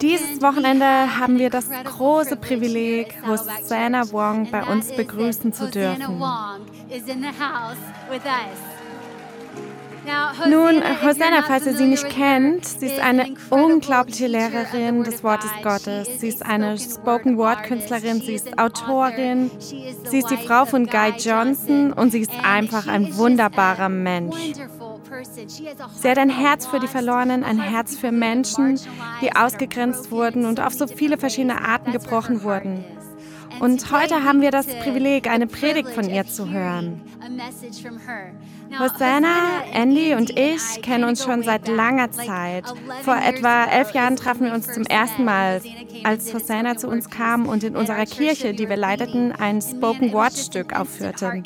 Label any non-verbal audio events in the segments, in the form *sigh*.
Dieses Wochenende haben wir das große Privileg, Hosanna Wong bei uns begrüßen zu dürfen. Nun, Hosanna, falls ihr sie nicht kennt, sie ist eine unglaubliche Lehrerin des Wortes Gottes. Sie ist eine Spoken Word Künstlerin, sie ist Autorin, sie ist die Frau von Guy Johnson und sie ist einfach ein wunderbarer Mensch. Sie hat ein Herz für die Verlorenen, ein Herz für Menschen, die ausgegrenzt wurden und auf so viele verschiedene Arten gebrochen wurden. Und heute haben wir das Privileg, eine Predigt von ihr zu hören. Hosanna, Andy und ich kennen uns schon seit langer Zeit. Vor etwa elf Jahren trafen wir uns zum ersten Mal, als Hosanna zu uns kam und in unserer Kirche, die wir leiteten, ein Spoken Word Stück aufführte.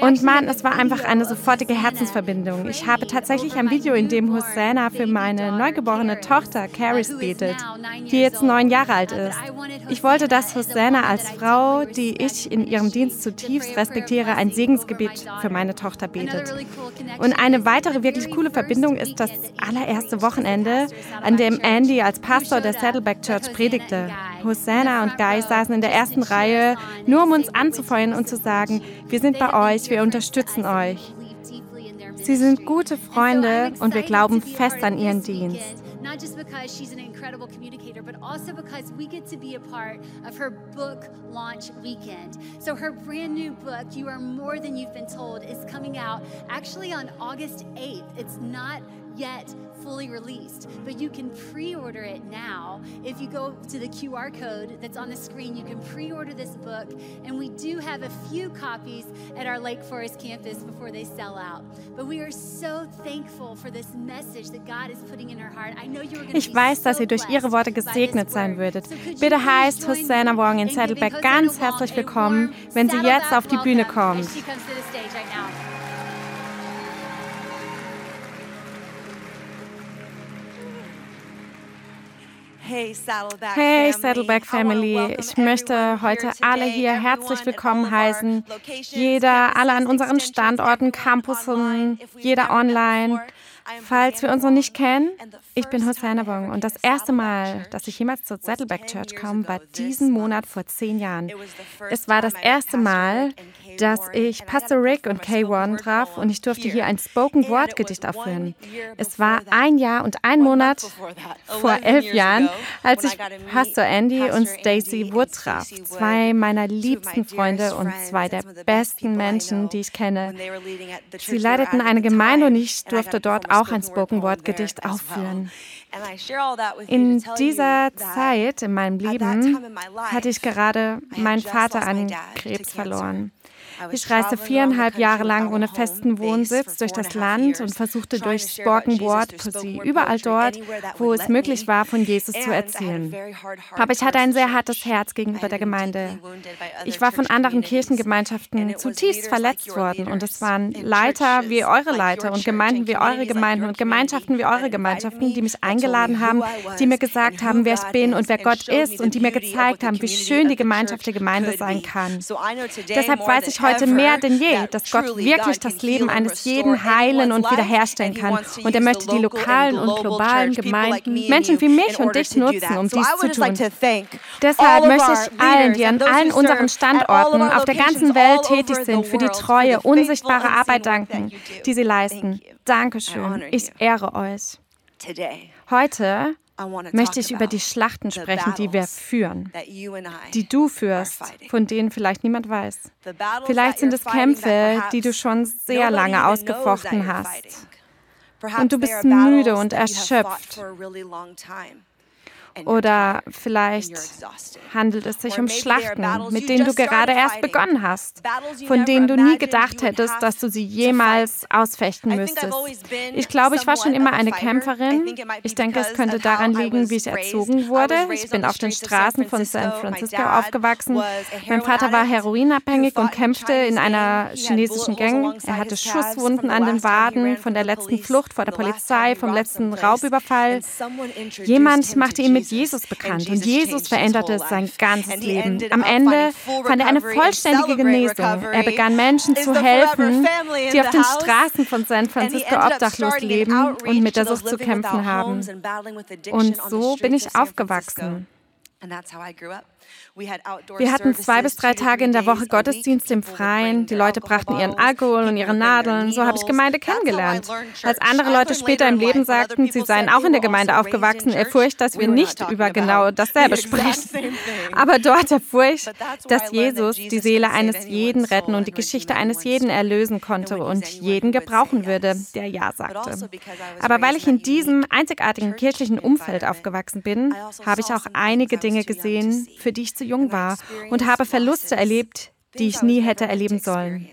Und Mann, es war einfach eine sofortige Herzensverbindung. Ich habe tatsächlich ein Video, in dem Hosanna für meine neugeborene Tochter Caris betet, die jetzt neun Jahre alt ist. Ich wollte, dass Hosanna als Frau, die ich in ihrem Dienst zutiefst respektiere, ein Segensgebet für meine Tochter betet. Und eine weitere wirklich coole Verbindung ist das allererste Wochenende, an dem Andy als Pastor der Saddleback Church predigte. Hosanna und Guy saßen in der ersten Reihe, nur um uns anzufeuern und zu sagen, wir sind bei euch, wir unterstützen euch. Sie sind gute Freunde und wir glauben fest an ihren Dienst. not just because she's an incredible communicator, but also because we get to be a part of her book launch weekend. So, her brand new book, You Are More Than You've Been Told, is coming out actually on August 8th. It's not yet fully released, but you can pre order it now. If you go to the QR code that's on the screen, you can pre order this book. And we do have a few copies at our Lake Forest campus before they sell out. But we are so thankful for this message that God is putting in her heart. I know you are going Ich weiß, dass ihr durch ihre Worte gesegnet sein würdet. Bitte heißt Hosanna Wong in Saddleback ganz herzlich willkommen, wenn sie jetzt auf die Bühne kommt. Hey Saddleback Family, ich möchte heute alle hier herzlich willkommen heißen. Jeder, alle an unseren Standorten, Campussen, jeder online. Falls wir uns noch nicht kennen, ich bin Hosanna Wong und das erste Mal, dass ich jemals zur Saddleback Church kam, war diesen Monat vor zehn Jahren. Es war das erste Mal, dass ich Pastor Rick und Kay Warren traf und ich durfte hier ein Spoken Word Gedicht aufführen. Es war ein Jahr und ein Monat vor elf Jahren, als ich Pastor Andy und Stacy Wood traf, zwei meiner liebsten Freunde und zwei der besten Menschen, die ich kenne. Sie leiteten eine Gemeinde und ich durfte dort auch ein Spoken Word Gedicht aufführen. In dieser Zeit in meinem Leben hatte ich gerade meinen Vater an Krebs verloren. Ich reiste viereinhalb Jahre lang ohne festen Wohnsitz durch das Land und versuchte durch Spoken Word Poesie überall dort, wo es möglich war, von Jesus zu erzählen. Aber ich hatte ein sehr hartes Herz gegenüber der Gemeinde. Ich war von anderen Kirchengemeinschaften zutiefst verletzt worden und es waren Leiter wie eure Leiter und Gemeinden wie eure Gemeinden und Gemeinschaften wie eure Gemeinschaften, die mich eingeladen haben, die mir gesagt haben, wer ich bin und wer Gott ist und die mir gezeigt haben, wie schön die Gemeinschaft der Gemeinde sein kann. Deshalb weiß ich heute mehr denn je, dass Gott wirklich das Leben eines jeden heilen und wiederherstellen kann. Und er möchte die lokalen und globalen Gemeinden, Menschen wie mich und dich nutzen, um dies zu tun. Deshalb möchte ich allen, die an allen unseren Standorten auf der ganzen Welt tätig sind, für die treue, unsichtbare Arbeit danken, die sie leisten. Dankeschön. Ich ehre euch. Heute möchte ich über die Schlachten sprechen, die wir führen, die du führst, von denen vielleicht niemand weiß. Vielleicht sind es Kämpfe, die du schon sehr lange ausgefochten hast. Und du bist müde und erschöpft. Oder vielleicht handelt es sich um Schlachten, mit denen du gerade erst begonnen hast, von denen du nie gedacht hättest, dass du sie jemals ausfechten müsstest. Ich glaube, ich war schon immer eine Kämpferin. Ich denke, es könnte daran liegen, wie ich erzogen wurde. Ich bin auf den Straßen von San Francisco aufgewachsen. Mein Vater war heroinabhängig und kämpfte in einer chinesischen Gang. Er hatte Schusswunden an den Waden von der letzten Flucht vor der Polizei, vom letzten Raubüberfall. Jemand machte ihn mit mit Jesus bekannt und Jesus veränderte sein ganzes Leben. Am Ende fand er eine vollständige Genesung. Er begann Menschen zu helfen, die auf den Straßen von San Francisco obdachlos leben und mit der Sucht zu kämpfen haben. Und so bin ich aufgewachsen. Wir hatten zwei bis drei Tage in der Woche Gottesdienst im Freien. Die Leute brachten ihren Alkohol und ihre Nadeln. So habe ich Gemeinde kennengelernt. Als andere Leute später im Leben sagten, sie seien auch in der Gemeinde aufgewachsen, erfuhr ich, dass wir nicht über genau dasselbe *laughs* sprechen. Aber dort erfuhr ich, dass Jesus die Seele eines jeden retten und die Geschichte eines jeden erlösen konnte und jeden gebrauchen würde, der Ja sagte. Also Aber weil ich in diesem einzigartigen kirchlichen Umfeld aufgewachsen bin, also habe ich auch einige Dinge gesehen, für die ich zu jung war und habe Verluste erlebt, die ich nie hätte erleben sollen.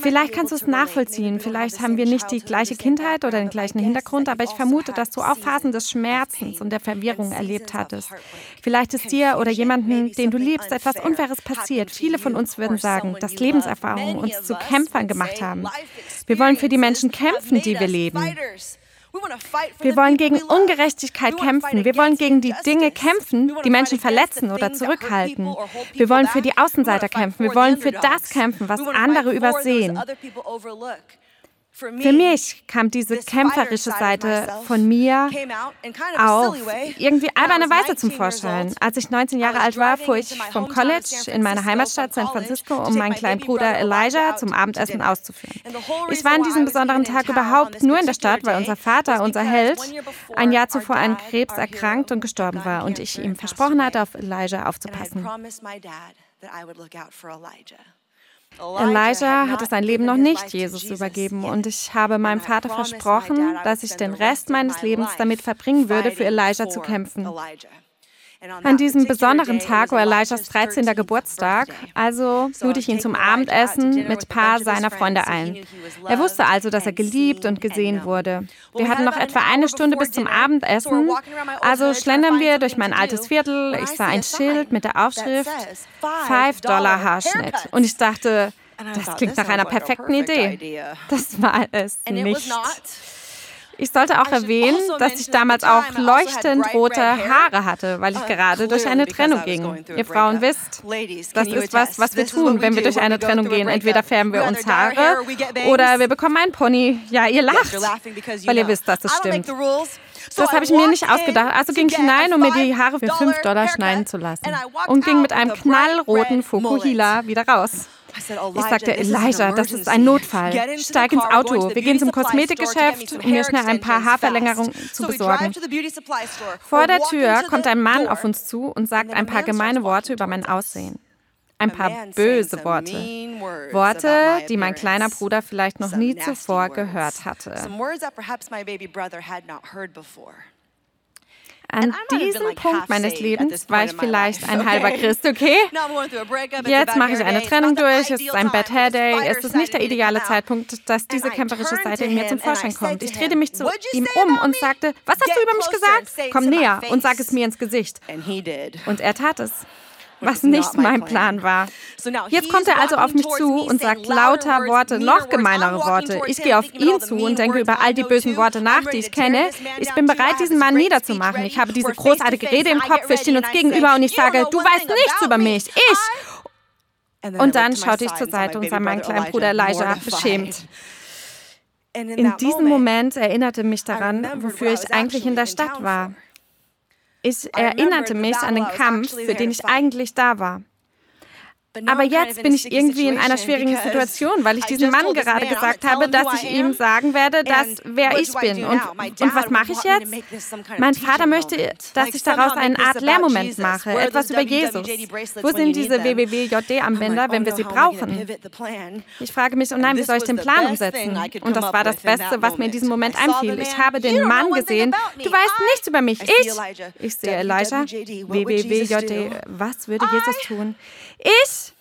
Vielleicht kannst du es nachvollziehen. Vielleicht haben wir nicht die gleiche Kindheit oder den gleichen Hintergrund, aber ich vermute, dass du auch Phasen des Schmerzens und der Verwirrung erlebt hattest. Vielleicht ist dir oder jemandem, den du liebst, etwas Unfaires passiert. Viele von uns würden sagen, dass Lebenserfahrungen uns zu Kämpfern gemacht haben. Wir wollen für die Menschen kämpfen, die wir leben. Wir wollen gegen Ungerechtigkeit kämpfen. Wir wollen gegen die Dinge kämpfen, die Menschen verletzen oder zurückhalten. Wir wollen für die Außenseiter kämpfen. Wir wollen für das kämpfen, was andere übersehen. Für mich kam diese kämpferische Seite von mir auf irgendwie alberne Weise zum Vorschein. Als ich 19 Jahre alt war, fuhr ich vom College in meine Heimatstadt San Francisco, um meinen kleinen Bruder Elijah zum Abendessen auszuführen. Ich war an diesem besonderen Tag überhaupt nur in der Stadt, weil unser Vater, unser Held, ein Jahr zuvor an Krebs erkrankt und gestorben war und ich ihm versprochen hatte, auf Elijah aufzupassen. Elijah hatte sein Leben noch nicht Jesus übergeben und ich habe meinem Vater versprochen, dass ich den Rest meines Lebens damit verbringen würde, für Elijah zu kämpfen. An diesem besonderen Tag war Elijahs 13. Geburtstag, also lud ich ihn zum Abendessen mit ein paar seiner Freunde ein. Er wusste also, dass er geliebt und gesehen wurde. Wir hatten noch etwa eine Stunde bis zum Abendessen, also schlendern wir durch mein altes Viertel. Ich sah ein Schild mit der Aufschrift 5 Dollar Haarschnitt und ich dachte, das klingt nach einer perfekten Idee. Das war es nicht. Ich sollte auch erwähnen, dass ich damals auch leuchtend rote Haare hatte, weil ich uh, gerade durch eine Trennung ging. Ihr Frauen wisst, das ist was, was wir tun, wenn wir durch eine Trennung gehen. Entweder färben wir uns Haare oder wir bekommen einen Pony. Ja, ihr lacht, weil ihr wisst, dass es stimmt. Das habe ich mir nicht ausgedacht. Also ging ich hinein, um mir die Haare für 5 Dollar schneiden zu lassen. Und ging mit einem knallroten Fukuhila wieder raus. Ich sagte, Elijah, das ist ein Notfall. Steig ins Auto. Wir gehen zum Kosmetikgeschäft, um mir schnell ein paar Haarverlängerungen zu besorgen. Vor der Tür kommt ein Mann auf uns zu und sagt ein paar gemeine Worte über mein Aussehen. Ein paar böse Worte. Worte, die mein kleiner Bruder vielleicht noch nie zuvor gehört hatte. An diesem Punkt meines Lebens war ich vielleicht ein halber Christ, *laughs* okay? Jetzt mache ich eine Trennung durch, es ist ein Bad Hair Day, es ist nicht der ideale Zeitpunkt, dass diese kämpferische Seite in mir zum Vorschein kommt. Ich drehte mich zu ihm um und sagte, was hast du über mich gesagt? Komm näher. Und sag es mir ins Gesicht. Und er tat es was nicht mein Plan war. Jetzt kommt er also auf mich zu und sagt lauter Worte, noch gemeinere Worte. Ich gehe auf ihn zu und denke über all die bösen Worte nach, die ich kenne. Ich bin bereit, diesen Mann niederzumachen. Ich habe diese großartige Rede im Kopf, wir stehen uns gegenüber und ich sage, du weißt nichts über mich. Ich! Und dann schaute ich zur Seite und sah meinen kleinen Bruder Elijah beschämt. In diesem Moment erinnerte mich daran, wofür ich eigentlich in der Stadt war. Ich erinnerte mich an den Kampf, für den ich eigentlich da war. Aber jetzt bin ich irgendwie in einer schwierigen Situation, weil ich diesem Mann gerade gesagt habe, dass ich ihm sagen werde, dass wer ich bin. Und, und was mache ich jetzt? Mein Vater möchte, dass ich daraus eine Art Lehrmoment mache, etwas über Jesus. Wo sind diese WWWJD-Anwender, wenn wir sie brauchen? Ich frage mich, oh nein, wie soll ich den Plan umsetzen? Und das war das Beste, was mir in diesem Moment einfiel. Ich habe den Mann gesehen. Du weißt nichts über mich. Ich? Ich sehe Elijah. WWWJD. Was würde Jesus tun? Ich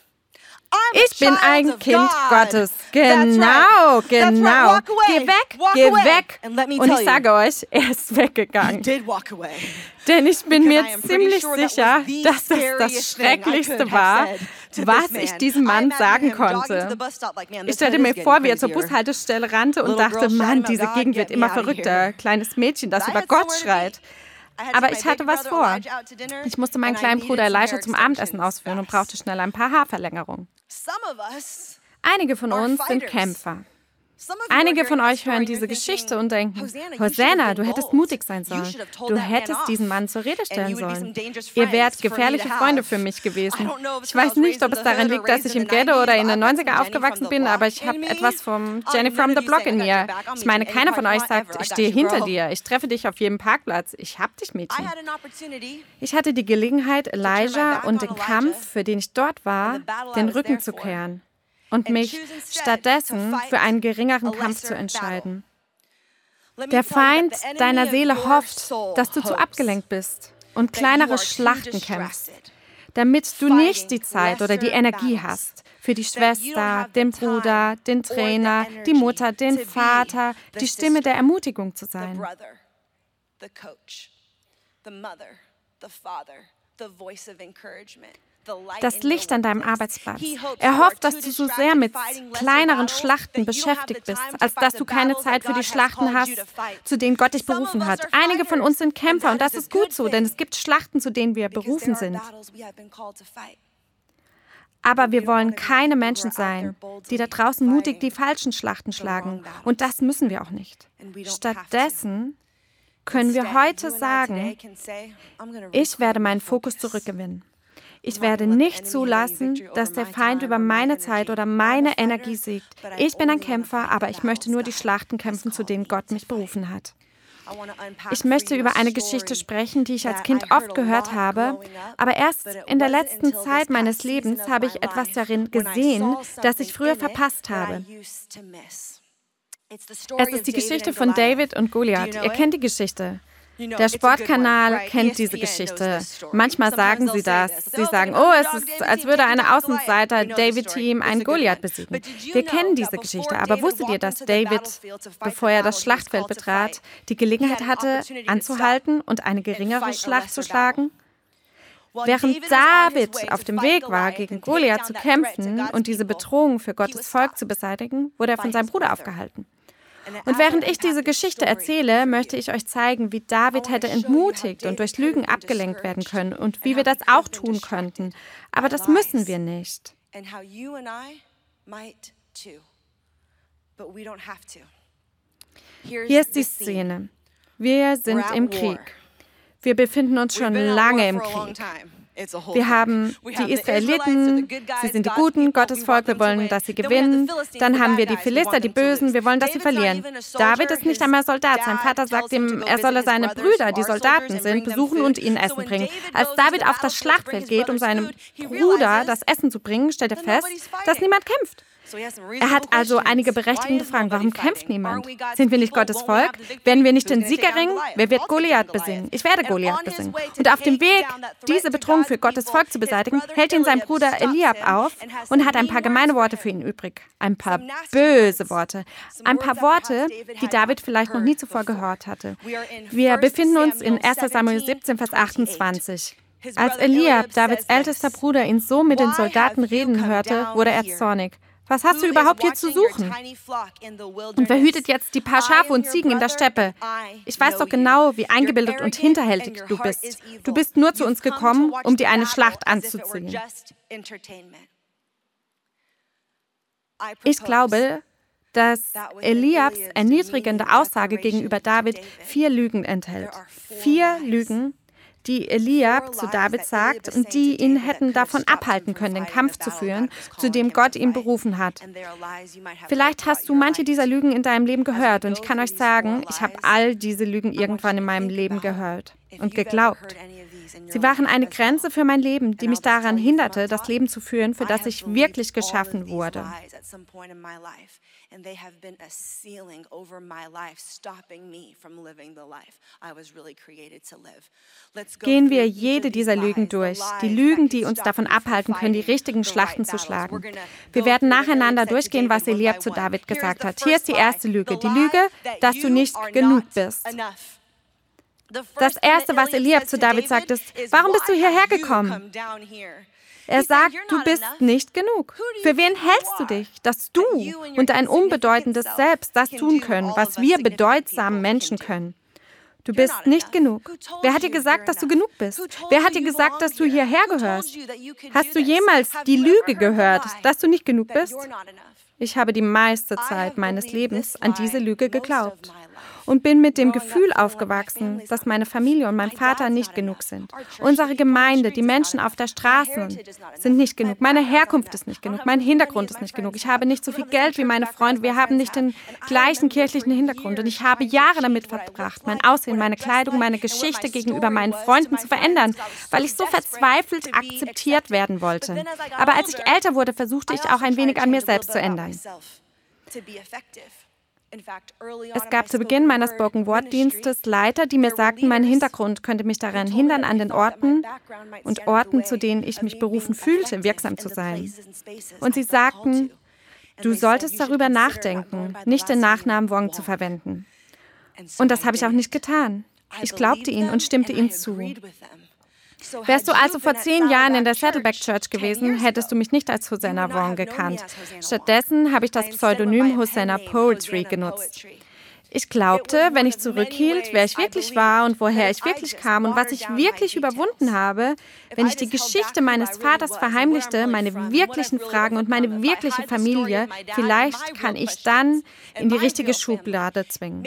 ich bin ein Kind Gottes. Genau, genau. Geh weg, geh weg. Und ich sage euch, *laughs* er ist weggegangen. Denn ich bin mir ziemlich sicher, dass das das Schrecklichste war, was ich diesem Mann sagen konnte. Ich stellte mir vor, wie er zur Bushaltestelle rannte und dachte, Mann, diese Gegend wird immer verrückter. Kleines Mädchen, das über Gott schreit. Aber ich hatte was vor. Ich musste meinen kleinen Bruder Elijah zum Abendessen ausführen und brauchte schnell ein paar Haarverlängerungen. Einige von uns sind Kämpfer. Einige von euch hören diese Geschichte und denken, Hosanna, du hättest mutig sein sollen. Du hättest diesen Mann zur Rede stellen sollen. Ihr wärt gefährliche Freunde für mich gewesen. Ich weiß nicht, ob es daran liegt, dass ich im Ghetto oder in den 90er aufgewachsen bin, aber ich habe etwas vom Jenny from the Block in mir. Ich meine, keiner von euch sagt, ich stehe hinter dir, ich treffe dich auf jedem Parkplatz. Ich hab dich, Mädchen. Ich hatte die Gelegenheit, Elijah und den Kampf, für den ich dort war, den Rücken zu kehren und mich stattdessen für einen geringeren Kampf zu entscheiden. Der Feind deiner Seele hofft, dass du zu abgelenkt bist und kleinere Schlachten kämpfst, damit du nicht die Zeit oder die Energie hast für die Schwester, den Bruder, den Trainer, die Mutter, den Vater, die Stimme der Ermutigung zu sein. Das Licht an deinem Arbeitsplatz. Er hofft, dass du so sehr mit kleineren Schlachten beschäftigt bist, als dass du keine Zeit für die Schlachten hast, zu denen Gott dich berufen hat. Einige von uns sind Kämpfer und das ist gut so, denn es gibt Schlachten, zu denen wir berufen sind. Aber wir wollen keine Menschen sein, die da draußen mutig die falschen Schlachten schlagen. Und das müssen wir auch nicht. Stattdessen können wir heute sagen, ich werde meinen Fokus zurückgewinnen. Ich werde nicht zulassen, dass der Feind über meine Zeit oder meine Energie siegt. Ich bin ein Kämpfer, aber ich möchte nur die Schlachten kämpfen, zu denen Gott mich berufen hat. Ich möchte über eine Geschichte sprechen, die ich als Kind oft gehört habe, aber erst in der letzten Zeit meines Lebens habe ich etwas darin gesehen, das ich früher verpasst habe. Es ist die Geschichte von David und Goliath. Ihr kennt die Geschichte. Der Sportkanal kennt diese Geschichte. Manchmal sagen sie das. Sie sagen, oh, es ist, als würde eine Außenseiter David-Team einen Goliath besiegen. Wir kennen diese Geschichte, aber wusstet ihr, dass David, bevor er das Schlachtfeld betrat, die Gelegenheit hatte, anzuhalten und eine geringere Schlacht zu schlagen? Während David auf dem Weg war, gegen Goliath zu kämpfen und diese Bedrohung für Gottes Volk zu beseitigen, wurde er von seinem Bruder aufgehalten. Und während ich diese Geschichte erzähle, möchte ich euch zeigen, wie David hätte entmutigt und durch Lügen abgelenkt werden können und wie wir das auch tun könnten. Aber das müssen wir nicht. Hier ist die Szene. Wir sind im Krieg. Wir befinden uns schon lange im Krieg. Wir haben die Israeliten, sie sind die Guten, Gottes Volk, wir wollen, dass sie gewinnen. Dann haben wir die Philister, die Bösen, wir wollen, dass sie verlieren. David ist nicht einmal Soldat. Sein Vater sagt ihm, er solle seine Brüder, die Soldaten sind, besuchen und ihnen Essen bringen. Als David auf das Schlachtfeld geht, um seinem Bruder das Essen zu bringen, stellt er fest, dass niemand kämpft. Er hat also einige berechtigende Fragen. Warum kämpft niemand? Sind wir nicht Gottes Volk? Werden wir nicht den Sieg erringen? Wer wird Goliath besingen? Ich werde Goliath besingen. Und auf dem Weg, diese Bedrohung für Gottes Volk zu beseitigen, hält ihn sein Bruder Eliab auf und hat ein paar gemeine Worte für ihn übrig. Ein paar böse Worte. Ein paar Worte, die David vielleicht noch nie zuvor gehört hatte. Wir befinden uns in 1 Samuel 17, Vers 28. Als Eliab, Davids ältester Bruder, ihn so mit den Soldaten reden hörte, wurde er zornig. Was hast du überhaupt hier zu suchen? Und wer hütet jetzt die paar Schafe und Ziegen in der Steppe? Ich weiß doch genau, wie eingebildet und hinterhältig du bist. Du bist nur zu uns gekommen, um dir eine Schlacht anzuziehen. Ich glaube, dass Eliabs erniedrigende Aussage gegenüber David vier Lügen enthält. Vier Lügen, die Eliab zu David sagt und die ihn hätten davon abhalten können, den Kampf zu führen, zu dem Gott ihn berufen hat. Vielleicht hast du manche dieser Lügen in deinem Leben gehört und ich kann euch sagen, ich habe all diese Lügen irgendwann in meinem Leben gehört und geglaubt. Sie waren eine Grenze für mein Leben, die mich daran hinderte, das Leben zu führen, für das ich wirklich geschaffen wurde and they have been a ceiling over my life, stopping me from living the life I was really created to live. Gehen wir jede dieser Lügen durch, die Lügen, die uns davon abhalten können, die richtigen Schlachten zu schlagen. Wir werden nacheinander durchgehen, was Eliab zu David gesagt hat. Hier ist die erste Lüge, die Lüge, dass du nicht genug bist. Das erste, was Eliab zu David sagt, ist, warum bist du hierher gekommen? Er sagt, du bist nicht genug. Für wen hältst du dich, dass du und dein unbedeutendes Selbst das tun können, was wir bedeutsamen Menschen können? Du bist nicht genug. Wer hat dir gesagt, dass du genug bist? Wer hat dir gesagt, dass du hierher gehörst? Hast du jemals die Lüge gehört, dass du nicht genug bist? Ich habe die meiste Zeit meines Lebens an diese Lüge geglaubt und bin mit dem Gefühl aufgewachsen, dass meine Familie und mein Vater nicht genug sind. Unsere Gemeinde, die Menschen auf der Straße sind nicht genug. Meine Herkunft ist nicht genug. Mein Hintergrund ist nicht genug. Ich habe nicht so viel Geld wie meine Freunde. Wir haben nicht den gleichen kirchlichen Hintergrund. Und ich habe Jahre damit verbracht, mein Aussehen, meine Kleidung, meine Geschichte gegenüber meinen Freunden zu verändern, weil ich so verzweifelt akzeptiert werden wollte. Aber als ich älter wurde, versuchte ich auch ein wenig an mir selbst zu ändern. Es gab zu Beginn meines Spoken Word Dienstes Leiter, die mir sagten, mein Hintergrund könnte mich daran hindern, an den Orten und Orten, zu denen ich mich berufen fühlte, wirksam zu sein. Und sie sagten, du solltest darüber nachdenken, nicht den Nachnamen Wong zu verwenden. Und das habe ich auch nicht getan. Ich glaubte ihnen und stimmte ihnen zu. Wärst du also vor zehn Jahren in der Saddleback Church gewesen, hättest du mich nicht als Hosanna Vaughn gekannt. Stattdessen habe ich das Pseudonym Hosanna Poetry genutzt. Ich glaubte, wenn ich zurückhielt, wer ich wirklich war und woher ich wirklich kam und was ich wirklich überwunden habe, wenn ich die Geschichte meines Vaters verheimlichte, meine wirklichen Fragen und meine wirkliche Familie, vielleicht kann ich dann in die richtige Schublade zwingen.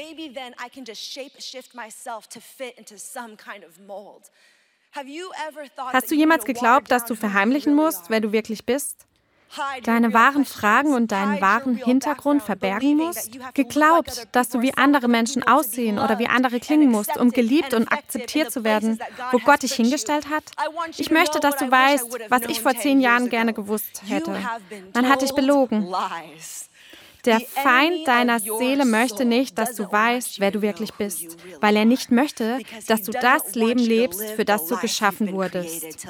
Hast du jemals geglaubt, dass du verheimlichen musst, wer du wirklich bist? Deine wahren Fragen und deinen wahren Hintergrund verbergen musst? Geglaubt, dass du wie andere Menschen aussehen oder wie andere klingen musst, um geliebt und akzeptiert zu werden, wo Gott dich hingestellt hat? Ich möchte, dass du weißt, was ich vor zehn Jahren gerne gewusst hätte. Man hat dich belogen. Der Feind deiner Seele möchte nicht, dass du weißt, wer du wirklich bist, weil er nicht möchte, dass du das Leben lebst, für das du geschaffen wurdest.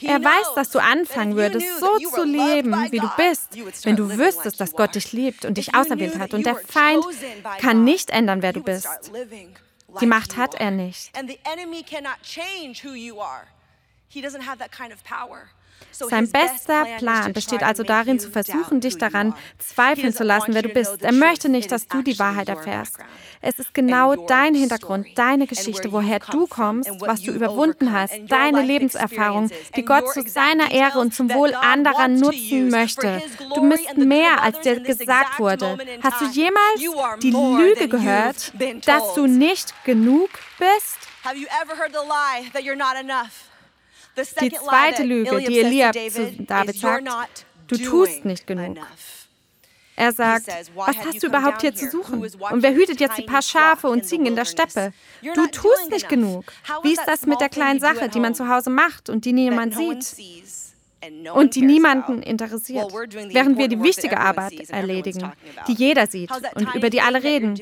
Er weiß, dass du anfangen würdest, so zu leben, wie du bist, wenn du wüsstest, dass Gott dich liebt und dich auserwählt hat. Und der Feind kann nicht ändern, wer du bist. Die Macht hat er nicht. He doesn't have that kind of power. Sein bester Plan besteht also darin, zu versuchen, dich daran zweifeln zu lassen, wer du bist. Er möchte nicht, dass du die Wahrheit erfährst. Es ist genau dein Hintergrund, deine Geschichte, woher du kommst, was du überwunden hast, deine Lebenserfahrung, die Gott zu seiner Ehre und zum Wohl anderer nutzen möchte. Du bist mehr, als dir gesagt wurde. Hast du jemals die Lüge gehört, dass du nicht genug bist? Have you ever heard the lie that you're not enough? Die zweite Lüge, die Eliab zu David sagt, du tust nicht genug. Er sagt, was hast du überhaupt hier zu suchen? Und wer hütet jetzt die paar Schafe und Ziegen in der Steppe? Du tust nicht genug. Wie ist das mit der kleinen Sache, die man zu Hause macht und die niemand sieht? Und die niemanden interessiert, während wir die wichtige Arbeit erledigen, die jeder sieht und über die alle reden.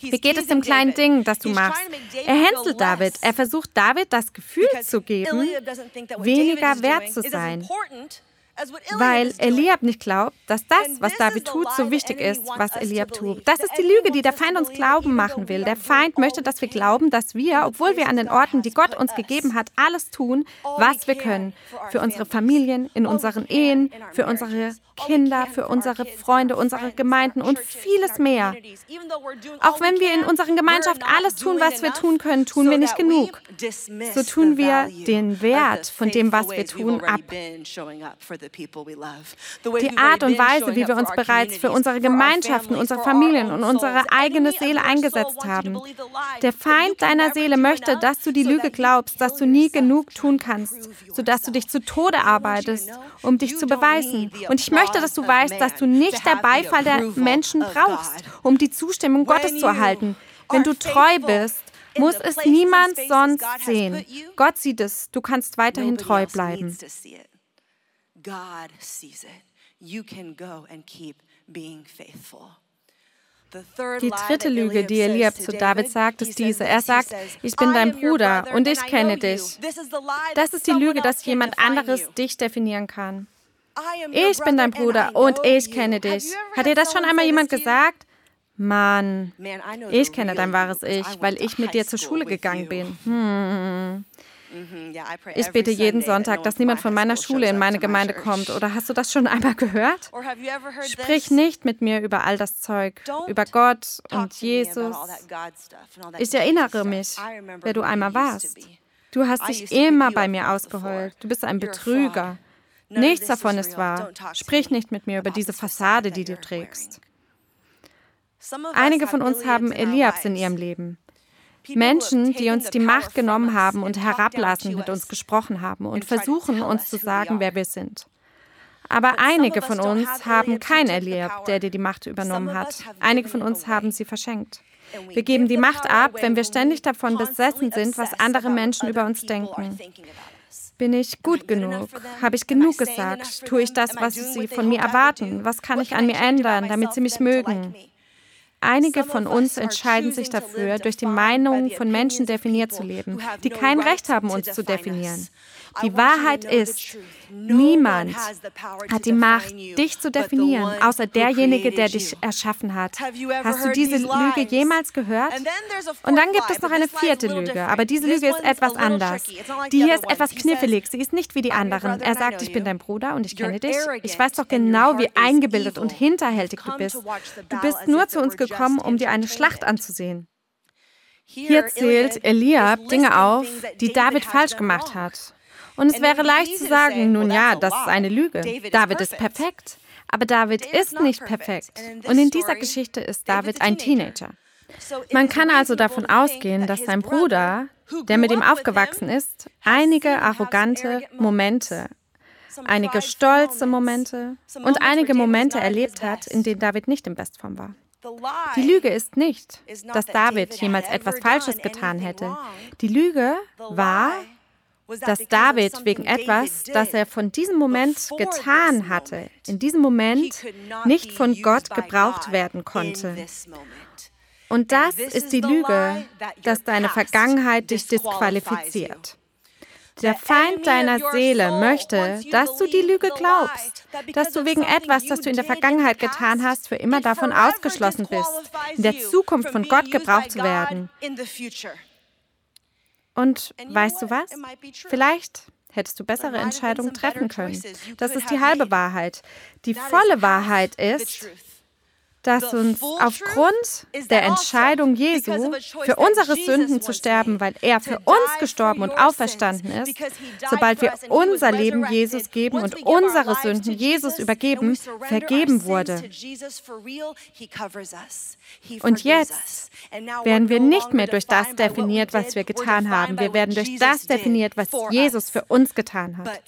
Wie geht es dem kleinen Ding, das du machst? Er hänselt David. Er versucht David das Gefühl zu geben, weniger wert zu sein weil Eliab nicht glaubt, dass das, was David tut, so wichtig ist, was Eliab tut. Das ist die Lüge, die der Feind uns glauben machen will. Der Feind möchte, dass wir glauben, dass wir, obwohl wir an den Orten, die Gott uns gegeben hat, alles tun, was wir können. Für unsere Familien, in unseren Ehen, für unsere Kinder, für unsere Freunde, unsere Gemeinden und vieles mehr. Auch wenn wir in unseren Gemeinschaft alles tun, was wir tun können, tun wir nicht genug. So tun wir den Wert von dem, was wir tun, ab. Die Art und Weise, wie wir uns bereits für unsere Gemeinschaften, unsere Familien und unsere eigene Seele eingesetzt haben. Der Feind deiner Seele möchte, dass du die Lüge glaubst, dass du nie genug tun kannst, sodass du dich zu Tode arbeitest, um dich zu beweisen. Und ich möchte, dass du weißt, dass du nicht der Beifall der Menschen brauchst, um die Zustimmung Gottes zu erhalten. Wenn du treu bist, muss es niemand sonst sehen. Gott sieht es. Du kannst weiterhin treu bleiben. God sees it. You can go and keep being faithful. Die dritte Lüge, die Eliab zu David sagt, ist diese. Er sagt, ich bin dein Bruder und ich kenne dich. Das ist die Lüge, dass jemand anderes dich definieren kann. Ich bin dein Bruder und ich kenne dich. Hat dir das schon einmal jemand gesagt? Mann, ich kenne dein wahres Ich, weil ich mit dir zur Schule gegangen bin. Hm. Ich bete jeden Sonntag, dass niemand von meiner Schule in meine Gemeinde kommt. Oder hast du das schon *laughs* einmal gehört? Sprich nicht mit mir über all das Zeug, über Gott und Jesus. Ich erinnere mich, wer du einmal warst. Du hast dich immer bei mir ausgeheult. Du bist ein Betrüger. Nichts davon ist wahr. Sprich nicht mit mir über diese Fassade, die du trägst. Einige von uns haben Eliabs in ihrem Leben. Menschen, die uns die Macht genommen haben und herablassend mit uns gesprochen haben und versuchen, uns zu sagen, wer wir sind. Aber einige von uns haben keinen Eliab, der dir die Macht übernommen hat. Einige von uns haben sie verschenkt. Wir geben die Macht ab, wenn wir ständig davon besessen sind, was andere Menschen über uns denken. Bin ich gut genug? Habe ich genug gesagt? Tue ich das, was sie von mir erwarten? Was kann ich an mir ändern, damit sie mich mögen? Einige von uns entscheiden sich dafür, durch die Meinungen von Menschen definiert zu leben, die kein Recht haben, uns zu definieren. Die Wahrheit ist, niemand hat die Macht, dich zu definieren, außer derjenige, der dich erschaffen hat. Hast du diese Lüge jemals gehört? Und dann gibt es noch eine vierte Lüge, aber diese Lüge ist etwas anders. Die hier ist etwas knifflig, sie ist nicht wie die anderen. Er sagt, ich bin dein Bruder und ich kenne dich. Ich weiß doch genau, wie eingebildet und hinterhältig du bist. Du bist nur zu uns gekommen, um dir eine Schlacht anzusehen. Hier zählt Eliab Dinge auf, die David falsch gemacht hat. Und es wäre leicht zu sagen, nun ja, das ist eine Lüge. David ist perfekt. Aber David ist nicht perfekt. Und in dieser Geschichte ist David ein Teenager. Man kann also davon ausgehen, dass sein Bruder, der mit ihm aufgewachsen ist, einige arrogante Momente, einige stolze Momente und einige Momente erlebt hat, in denen David nicht in Bestform war. Die Lüge ist nicht, dass David jemals etwas Falsches getan hätte. Die Lüge war, dass David wegen etwas, das er von diesem Moment getan hatte, in diesem Moment nicht von Gott gebraucht werden konnte. Und das ist die Lüge, dass deine Vergangenheit dich disqualifiziert. Der Feind deiner Seele möchte, dass du die Lüge glaubst, dass du wegen etwas, das du in der Vergangenheit getan hast, für immer davon ausgeschlossen bist, in der Zukunft von Gott gebraucht zu werden. Und weißt du was? Vielleicht hättest du bessere Entscheidungen treffen können. Das ist die halbe Wahrheit. Die volle Wahrheit ist, dass uns aufgrund der Entscheidung Jesu für unsere Sünden zu sterben, weil er für uns gestorben und auferstanden ist, sobald wir unser Leben Jesus geben und unsere Sünden Jesus übergeben, vergeben wurde. Und jetzt werden wir nicht mehr durch das definiert, was wir getan haben. Wir werden durch das definiert, was Jesus für uns getan hat.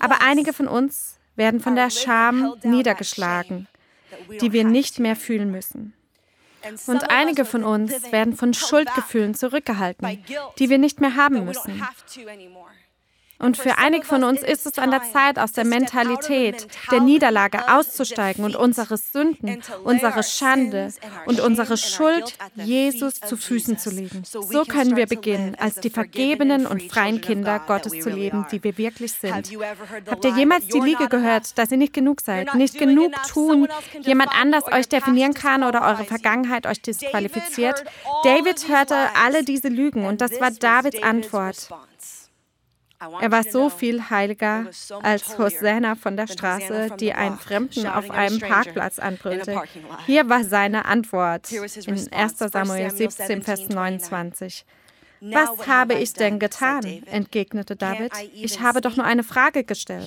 Aber einige von uns werden von der Scham niedergeschlagen die wir nicht mehr fühlen müssen. Und einige von uns werden von Schuldgefühlen zurückgehalten, die wir nicht mehr haben müssen. Und für einige von uns ist es an der Zeit, aus der Mentalität der Niederlage auszusteigen und unsere Sünden, unsere Schande und unsere Schuld Jesus zu Füßen zu legen. So können wir beginnen, als die vergebenen und freien Kinder Gottes zu leben, die wir wirklich sind. Habt ihr jemals die Liege gehört, dass ihr nicht genug seid, nicht genug tun, jemand anders euch definieren kann oder eure Vergangenheit euch disqualifiziert? David hörte alle diese Lügen und das war Davids Antwort. Er war so viel heiliger als Hosanna von der Straße, die einen Fremden auf einem Parkplatz anbrüllte. Hier war seine Antwort in 1 Samuel 17, Vers 29. Was habe ich denn getan? entgegnete David. Ich habe doch nur eine Frage gestellt.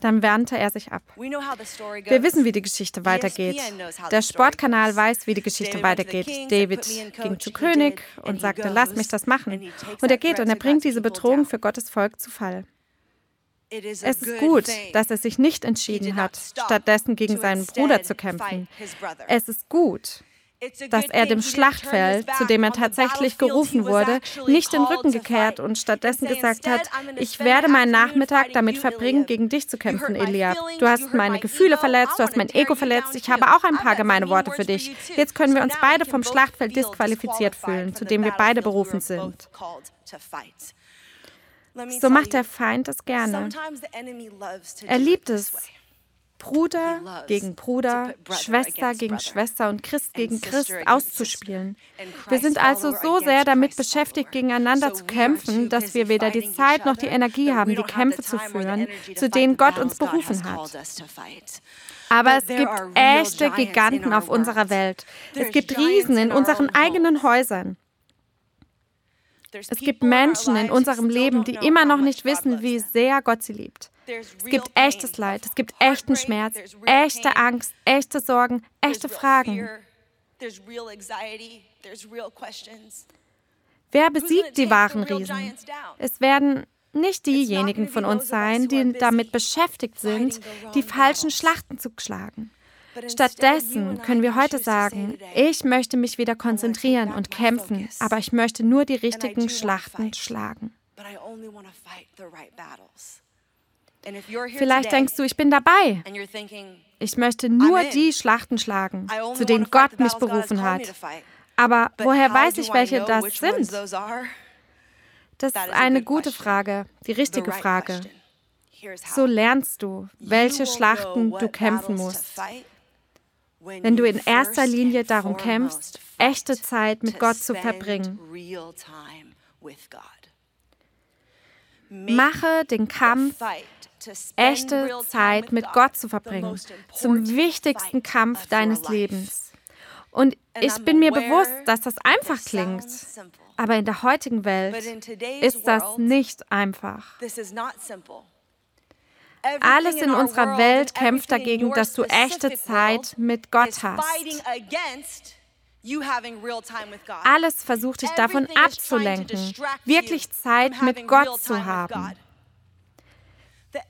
Dann wandte er sich ab. Wir wissen, wie die Geschichte weitergeht. Der Sportkanal weiß, wie die Geschichte weitergeht. David ging zu König und sagte, lass mich das machen. Und er geht und er bringt diese Bedrohung für Gottes Volk zu Fall. Es ist gut, dass er sich nicht entschieden hat, stattdessen gegen seinen Bruder zu kämpfen. Es ist gut, dass er dem Schlachtfeld, zu dem er tatsächlich gerufen wurde, nicht den Rücken gekehrt und stattdessen gesagt hat, ich werde meinen Nachmittag damit verbringen, gegen dich zu kämpfen, Eliab. Du hast meine Gefühle verletzt, du hast mein Ego verletzt, ich habe auch ein paar gemeine Worte für dich. Jetzt können wir uns beide vom Schlachtfeld disqualifiziert fühlen, zu dem wir beide berufen sind. So macht der Feind es gerne. Er liebt es, Bruder gegen Bruder, Schwester gegen Schwester und Christ gegen Christ auszuspielen. Wir sind also so sehr damit beschäftigt, gegeneinander zu kämpfen, dass wir weder die Zeit noch die Energie haben, die Kämpfe zu führen, zu denen Gott uns berufen hat. Aber es gibt echte Giganten auf unserer Welt. Es gibt Riesen in unseren eigenen Häusern. Es gibt Menschen in unserem Leben, die immer noch nicht wissen, wie sehr Gott sie liebt. Es gibt echtes Leid, es gibt echten Schmerz, echte Angst, echte Sorgen, echte Fragen. Wer besiegt die wahren Riesen? Es werden nicht diejenigen von uns sein, die damit beschäftigt sind, die falschen Schlachten zu schlagen. Stattdessen können wir heute sagen, ich möchte mich wieder konzentrieren und kämpfen, aber ich möchte nur die richtigen Schlachten schlagen. Vielleicht denkst du, ich bin dabei. Ich möchte nur die Schlachten schlagen, zu denen Gott mich berufen hat. Aber woher weiß ich, welche das sind? Das ist eine gute Frage, die richtige Frage. So lernst du, welche Schlachten du kämpfen musst. Wenn du in erster Linie darum kämpfst, echte Zeit mit Gott zu verbringen. Mache den Kampf, echte Zeit mit Gott zu verbringen, zum wichtigsten Kampf deines Lebens. Und ich bin mir bewusst, dass das einfach klingt. Aber in der heutigen Welt ist das nicht einfach. Alles in unserer Welt kämpft dagegen, dass du echte Zeit mit Gott hast. Alles versucht dich davon abzulenken, wirklich Zeit mit Gott zu haben.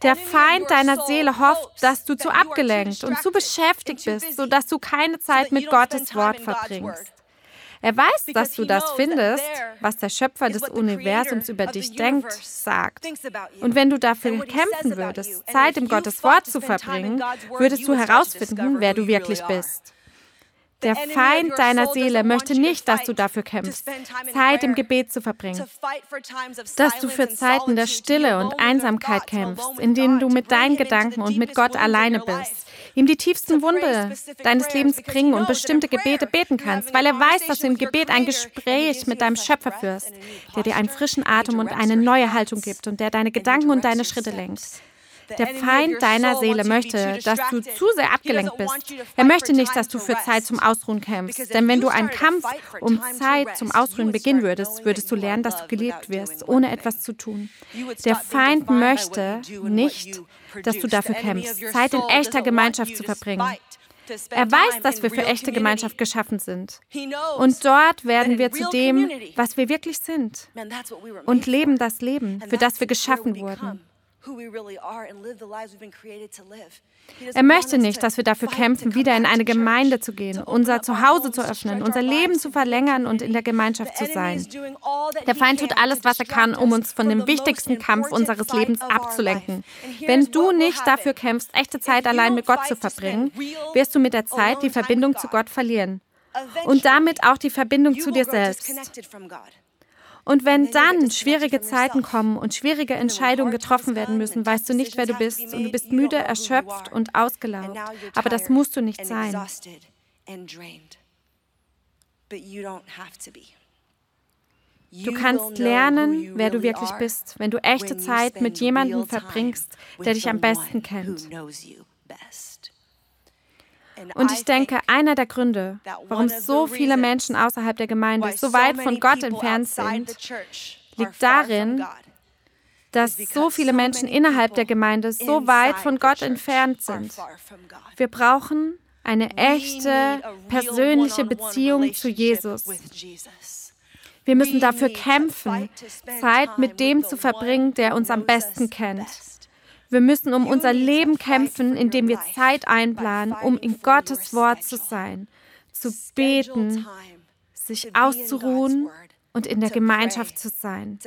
Der Feind deiner Seele hofft, dass du zu abgelenkt und zu beschäftigt bist, sodass du keine Zeit mit Gottes Wort verbringst. Er weiß, dass du das findest, was der Schöpfer des Universums über dich denkt, sagt. Und wenn du dafür kämpfen würdest, Zeit im Gottes Wort zu verbringen, würdest du herausfinden, wer du wirklich bist. Der Feind deiner Seele möchte nicht, dass du dafür kämpfst, Zeit im Gebet zu verbringen, dass du für Zeiten der Stille und Einsamkeit kämpfst, in denen du mit deinen Gedanken und mit Gott alleine bist, ihm die tiefsten Wunde deines Lebens bringen und bestimmte Gebete beten kannst, weil er weiß, dass du im Gebet ein Gespräch mit deinem Schöpfer führst, der dir einen frischen Atem und eine neue Haltung gibt und der deine Gedanken und deine Schritte lenkt. Der Feind deiner Seele möchte, dass du zu sehr abgelenkt bist. Er möchte nicht, dass du für Zeit zum Ausruhen kämpfst. Denn wenn du einen Kampf um Zeit zum Ausruhen beginnen würdest, würdest du lernen, dass du geliebt wirst, ohne etwas zu tun. Der Feind möchte nicht, dass du dafür kämpfst, Zeit in echter Gemeinschaft zu verbringen. Er weiß, dass wir für echte Gemeinschaft geschaffen sind. Und dort werden wir zu dem, was wir wirklich sind. Und leben das Leben, für das wir geschaffen wurden. Er möchte nicht, dass wir dafür kämpfen, wieder in eine Gemeinde zu gehen, unser Zuhause zu öffnen, unser Leben zu verlängern und in der Gemeinschaft zu sein. Der Feind tut alles, was er kann, um uns von dem wichtigsten Kampf unseres Lebens abzulenken. Wenn du nicht dafür kämpfst, echte Zeit allein mit Gott zu verbringen, wirst du mit der Zeit die Verbindung zu Gott verlieren und damit auch die Verbindung zu dir selbst. Und wenn dann schwierige Zeiten kommen und schwierige Entscheidungen getroffen werden müssen, weißt du nicht, wer du bist und du bist müde, erschöpft und ausgelaugt. Aber das musst du nicht sein. Du kannst lernen, wer du wirklich bist, wenn du echte Zeit mit jemandem verbringst, der dich am besten kennt. Und ich denke, einer der Gründe, warum so viele Menschen außerhalb der Gemeinde so weit von Gott entfernt sind, liegt darin, dass so viele Menschen innerhalb der Gemeinde so weit von Gott entfernt sind. Wir brauchen eine echte, persönliche Beziehung zu Jesus. Wir müssen dafür kämpfen, Zeit mit dem zu verbringen, der uns am besten kennt. Wir müssen um unser Leben kämpfen, indem wir Zeit einplanen, um in Gottes Wort zu sein, zu beten, sich auszuruhen und in der Gemeinschaft zu sein.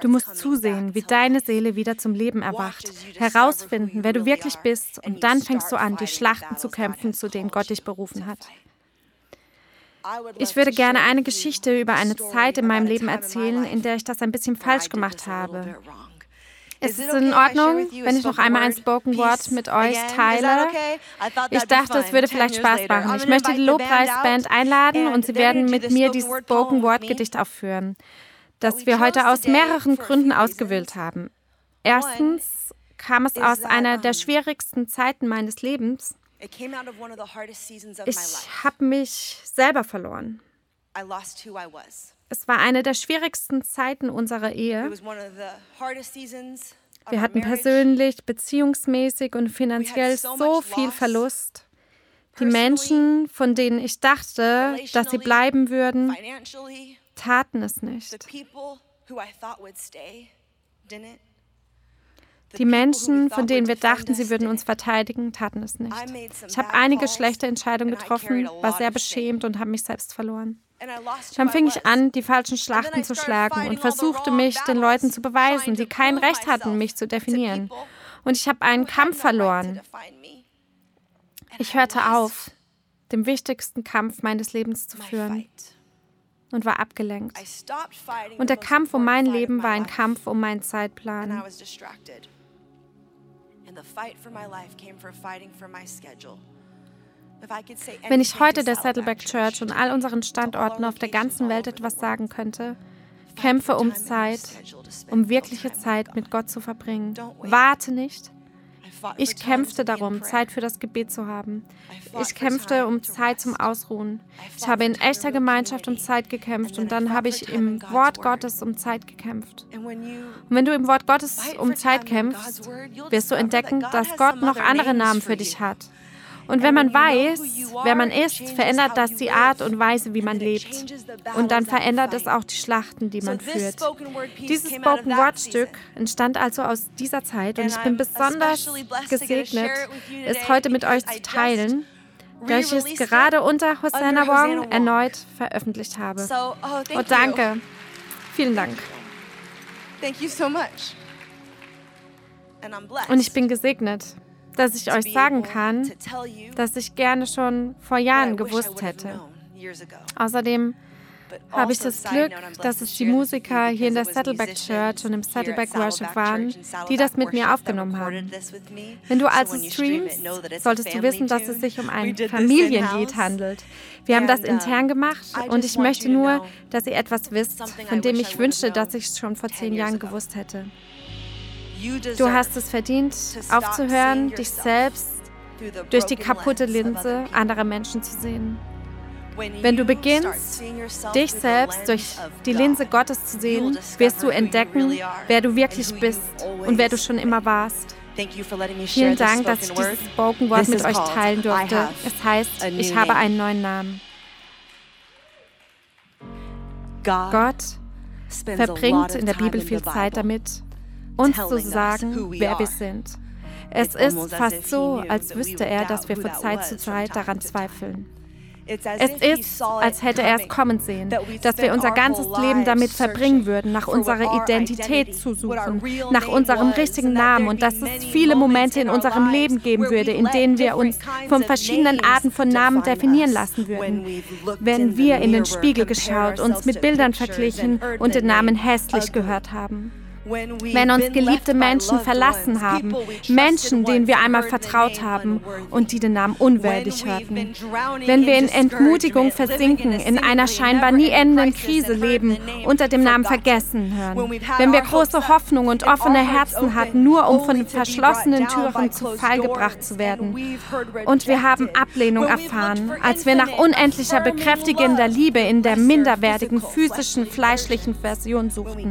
Du musst zusehen, wie deine Seele wieder zum Leben erwacht, herausfinden, wer du wirklich bist, und dann fängst du an, die Schlachten zu kämpfen, zu denen Gott dich berufen hat. Ich würde gerne eine Geschichte über eine Zeit in meinem Leben erzählen, in der ich das ein bisschen falsch gemacht habe. Ist es in Ordnung, wenn ich noch einmal ein Spoken Word mit euch teile? Ich dachte, es würde vielleicht Spaß machen. Ich möchte die Lobpreisband einladen und sie werden mit mir dieses Spoken Word Gedicht aufführen, das wir heute aus mehreren Gründen ausgewählt haben. Erstens kam es aus einer der schwierigsten Zeiten meines Lebens. Ich habe mich selber verloren. Es war eine der schwierigsten Zeiten unserer Ehe. Wir hatten persönlich, beziehungsmäßig und finanziell so viel Verlust. Die Menschen, von denen ich dachte, dass sie bleiben würden, taten es nicht. Die Menschen, von denen wir dachten, sie würden uns verteidigen, taten es nicht. Ich habe einige schlechte Entscheidungen getroffen, war sehr beschämt und habe mich selbst verloren. Dann fing ich an, die falschen Schlachten zu schlagen und versuchte mich den Leuten zu beweisen, die kein Recht hatten, mich zu definieren. Und ich habe einen Kampf verloren. Ich hörte auf, den wichtigsten Kampf meines Lebens zu führen und war abgelenkt. Und der Kampf um mein Leben war ein Kampf um meinen Zeitplan. Wenn ich heute der Saddleback Church und all unseren Standorten auf der ganzen Welt etwas sagen könnte, kämpfe um Zeit, um wirkliche Zeit mit Gott zu verbringen. Warte nicht. Ich kämpfte darum, Zeit für das Gebet zu haben. Ich kämpfte um Zeit zum Ausruhen. Ich habe in echter Gemeinschaft um Zeit gekämpft und dann habe ich im Wort Gottes um Zeit gekämpft. Und wenn du im Wort Gottes um Zeit kämpfst, wirst du entdecken, dass Gott noch andere Namen für dich hat. Und wenn man weiß, wer man ist, verändert das die Art und Weise, wie man lebt. Und dann verändert es auch die Schlachten, die man führt. Dieses Spoken Word Stück entstand also aus dieser Zeit und ich bin besonders gesegnet, es heute mit euch zu teilen, da ich es gerade unter Hosanna Wong erneut veröffentlicht habe. Oh, danke. Vielen Dank. Und ich bin gesegnet dass ich euch sagen kann, dass ich gerne schon vor Jahren gewusst hätte. Außerdem habe ich das Glück, dass es die Musiker hier in der Saddleback Church und im Saddleback Worship waren, die das mit mir aufgenommen haben. Wenn du also streamst, solltest du wissen, dass es sich um ein Familienlied handelt. Wir haben das intern gemacht und ich möchte nur, dass ihr etwas wisst, von dem ich wünschte, dass ich es schon vor zehn Jahren gewusst hätte. Du hast es verdient, aufzuhören, dich selbst durch die kaputte Linse anderer Menschen zu sehen. Wenn du beginnst, dich selbst durch die Linse Gottes zu sehen, wirst du entdecken, wer du wirklich bist und wer du schon immer warst. Vielen Dank, dass ich dieses Spoken Word mit euch teilen durfte. Es heißt, ich habe einen neuen Namen. Gott verbringt in der Bibel viel Zeit damit, uns zu sagen, wer wir sind. Es ist fast so, als wüsste er, dass wir von Zeit zu Zeit daran zweifeln. Es ist, als hätte er es kommen sehen, dass wir unser ganzes Leben damit verbringen würden, nach unserer Identität zu suchen, nach unserem richtigen Namen und dass es viele Momente in unserem Leben geben würde, in denen wir uns von verschiedenen Arten von Namen definieren lassen würden. Wenn wir in den Spiegel geschaut, uns mit Bildern verglichen und den Namen hässlich gehört haben wenn uns geliebte Menschen verlassen haben, Menschen, denen wir einmal vertraut haben und die den Namen unwürdig hörten, wenn wir in Entmutigung versinken, in einer scheinbar nie endenden Krise leben, unter dem Namen Vergessen hören, wenn wir große Hoffnung und offene Herzen hatten, nur um von verschlossenen Türen zu Fall gebracht zu werden, und wir haben Ablehnung erfahren, als wir nach unendlicher bekräftigender Liebe in der minderwertigen physischen, fleischlichen Version suchten,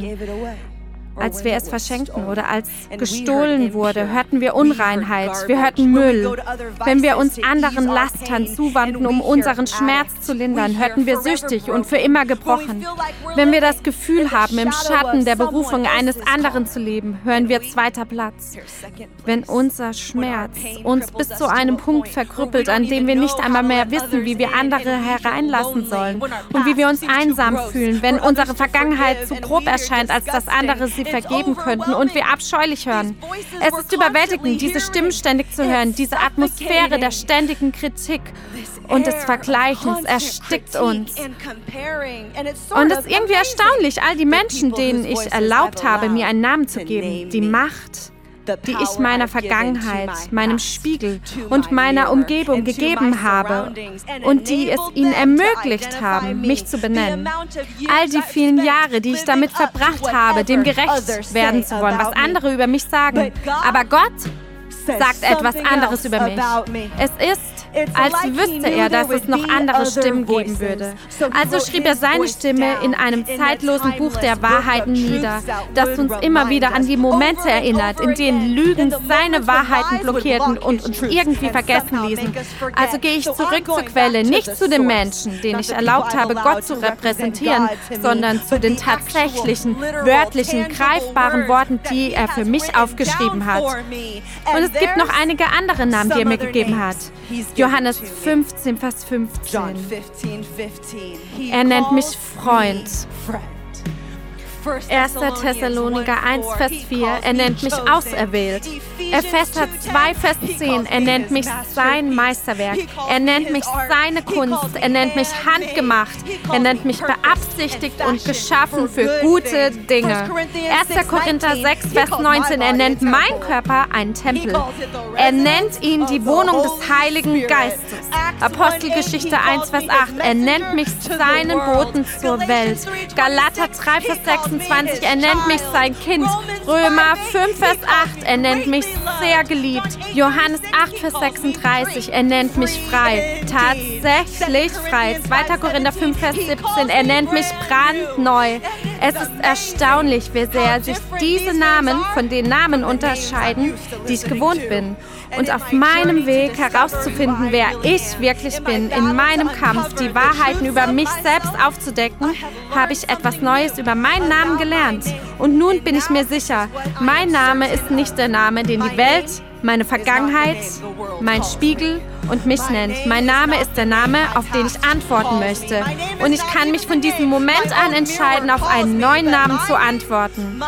als wir es verschenkten oder als gestohlen wurde, hörten wir Unreinheit, wir hörten Müll. Wenn wir uns anderen Lastern zuwandten, um unseren Schmerz zu lindern, hörten wir süchtig und für immer gebrochen. Wenn wir das Gefühl haben, im Schatten der Berufung eines anderen zu leben, hören wir zweiter Platz. Wenn unser Schmerz uns bis zu einem Punkt verkrüppelt, an dem wir nicht einmal mehr wissen, wie wir andere hereinlassen sollen und wie wir uns einsam fühlen, wenn unsere Vergangenheit zu grob erscheint, als dass andere sie vergeben könnten und wie abscheulich hören. Es ist überwältigend, diese Stimmen ständig zu hören, diese Atmosphäre der ständigen Kritik und des Vergleichens erstickt uns. Und es ist irgendwie erstaunlich, all die Menschen, denen ich erlaubt habe, mir einen Namen zu geben, die Macht, die ich meiner Vergangenheit, meinem Spiegel und meiner Umgebung gegeben habe und die es ihnen ermöglicht haben, mich zu benennen. All die vielen Jahre, die ich damit verbracht habe, dem gerecht werden zu wollen, was andere über mich sagen. Aber Gott sagt etwas anderes über mich. Es ist als wüsste er, dass es noch andere Stimmen geben würde. Also schrieb er seine Stimme in einem zeitlosen Buch der Wahrheiten nieder, das uns immer wieder an die Momente erinnert, in denen Lügen seine Wahrheiten blockierten und uns irgendwie vergessen ließen. Also gehe ich zurück zur Quelle, nicht zu den Menschen, denen ich erlaubt habe, Gott zu repräsentieren, sondern zu den tatsächlichen, wörtlichen, greifbaren Worten, die er für mich aufgeschrieben hat. Und es gibt noch einige andere Namen, die er mir gegeben hat. Johannes 15, Vers 15. Er nennt mich Freund. 1. Thessaloniker 1, Vers 4, er nennt mich auserwählt. Epheser 2, Vers 10, er nennt mich sein Meisterwerk. Er nennt mich seine Kunst. Er nennt mich handgemacht. Er nennt mich beabsichtigt und geschaffen für gute Dinge. 1. Korinther 6, Vers 19, er nennt mein Körper einen Tempel. Er nennt ihn die Wohnung des Heiligen Geistes. Apostelgeschichte 1, Vers 8, er nennt mich seinen Boten zur Welt. Galater 3, Vers 6, 26, er nennt mich sein Kind. Römer 5, Vers 8, er nennt mich sehr geliebt. Johannes 8, Vers 36, er nennt mich frei. Tatsächlich frei. 2. Korinther 5, Vers 17, er nennt mich brandneu. Es ist erstaunlich, wie sehr sich diese Namen von den Namen unterscheiden, die ich gewohnt bin. Und auf meinem Weg herauszufinden, wer ich wirklich bin, in meinem Kampf die Wahrheiten über mich selbst aufzudecken, habe ich etwas Neues über meinen Namen gelernt. Und nun bin ich mir sicher, mein Name ist nicht der Name, den die Welt, meine Vergangenheit, mein Spiegel und mich nennt. Mein Name ist der Name, auf den ich antworten möchte. Und ich kann mich von diesem Moment an entscheiden, auf einen neuen Namen zu antworten. My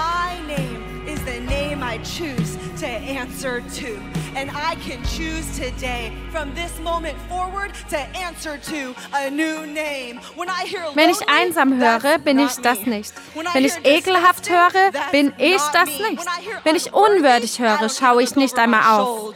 name is the name I choose to answer to. And I can choose today, from this moment forward, to answer to a new name. When I hear Wenn ich einsam höre, bin ich das nicht. Wenn ich ekelhaft höre, bin ich das nicht. Wenn ich unwürdig höre, schaue ich nicht einmal auf.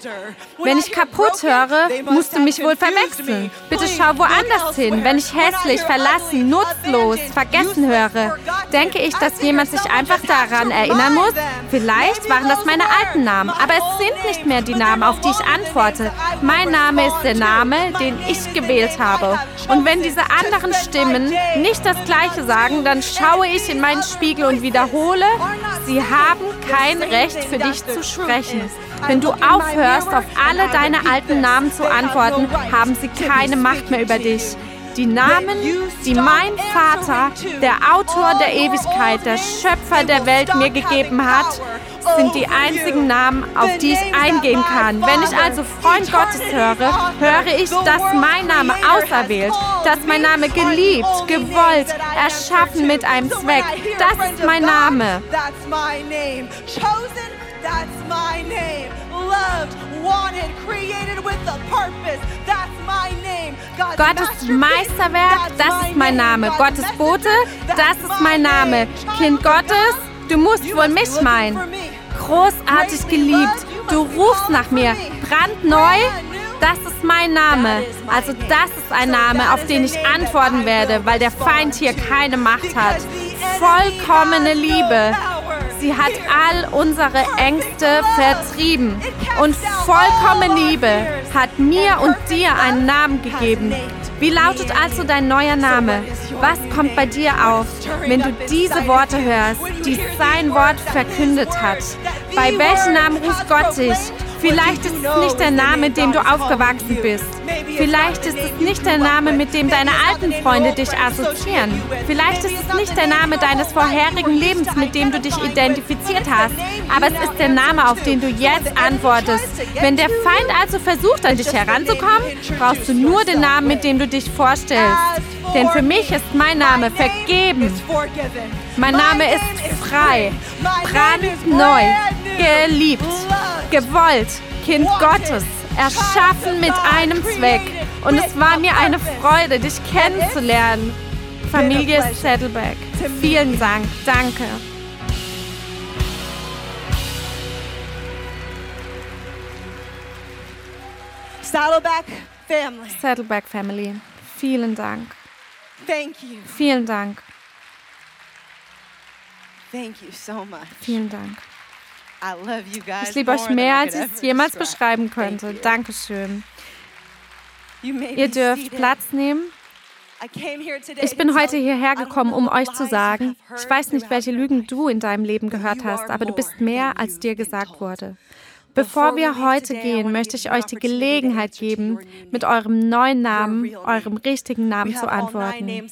Wenn ich kaputt höre, musst du mich wohl verwechseln. Bitte schau woanders hin. Wenn ich hässlich, verlassen, nutzlos, vergessen höre, denke ich, dass jemand sich einfach daran erinnern muss. Vielleicht waren das meine alten Namen, aber es sind nicht mehr die Namen Namen, auf die ich antworte. Mein Name ist der Name, den ich gewählt habe. Und wenn diese anderen Stimmen nicht das Gleiche sagen, dann schaue ich in meinen Spiegel und wiederhole, sie haben kein Recht für dich zu sprechen. Wenn du aufhörst, auf alle deine alten Namen zu antworten, haben sie keine Macht mehr über dich. Die Namen, die mein Vater, der Autor der Ewigkeit, der Schöpfer der Welt mir gegeben hat, sind die einzigen Namen, auf die ich eingehen kann. Wenn ich also Freund Gottes höre, höre ich, dass mein Name auserwählt, dass mein Name geliebt, gewollt, erschaffen mit einem Zweck. Das ist mein Name. That's my name. Chosen, that's my name. Loved, wanted, created with a purpose. That's my name. Gottes Meisterwerk, das ist mein Name. Gottes Bote, das ist mein Name. Kind Gottes, du musst wohl mich meinen großartig geliebt. Du rufst nach mir. Brandneu, das ist mein Name. Also das ist ein Name, auf den ich antworten werde, weil der Feind hier keine Macht hat. Vollkommene Liebe. Sie hat all unsere Ängste vertrieben. Und vollkommene Liebe hat mir und dir einen Namen gegeben. Wie lautet also dein neuer Name? Was kommt bei dir auf, wenn du diese Worte hörst, die sein Wort verkündet hat? Bei welchem Namen ruft Gott dich? Vielleicht ist es nicht der Name, mit dem du aufgewachsen bist. Vielleicht ist es nicht der Name, mit dem deine alten Freunde dich assoziieren. Vielleicht ist es nicht der Name deines vorherigen Lebens, mit dem du dich identifiziert hast. Aber es ist der Name, auf den du jetzt antwortest. Wenn der Feind also versucht, an dich heranzukommen, brauchst du nur den Namen, mit dem du dich vorstellst. Denn für mich ist mein Name vergeben. Mein Name ist frei, brandneu, geliebt, gewollt, Kind Gottes, erschaffen mit einem Zweck. Und es war mir eine Freude, dich kennenzulernen. Familie Saddleback. Vielen Dank. Danke. Saddleback Family. Saddleback Family. Vielen Dank. Vielen Dank. Vielen Dank. Ich liebe euch mehr, als ich es jemals beschreiben könnte. Dankeschön. Ihr dürft Platz nehmen. Ich bin heute hierher gekommen, um euch zu sagen, ich weiß nicht, welche Lügen du in deinem Leben gehört hast, aber du bist mehr, als dir gesagt wurde. Bevor wir heute gehen, möchte ich euch die Gelegenheit geben, mit eurem neuen Namen, eurem richtigen Namen zu antworten.